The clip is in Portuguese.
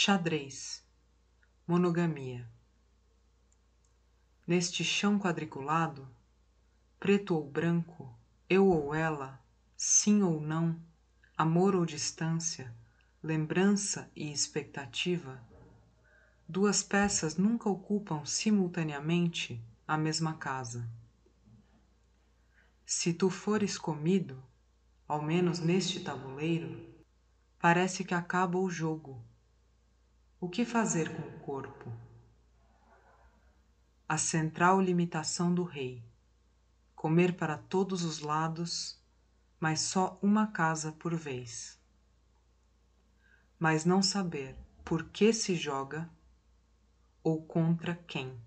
Xadrez. Monogamia. Neste chão quadriculado, preto ou branco, eu ou ela, sim ou não, amor ou distância, lembrança e expectativa, duas peças nunca ocupam simultaneamente a mesma casa. Se tu fores comido, ao menos neste tabuleiro, parece que acaba o jogo. O que fazer com o corpo? A central limitação do rei: comer para todos os lados, mas só uma casa por vez. Mas não saber por que se joga ou contra quem.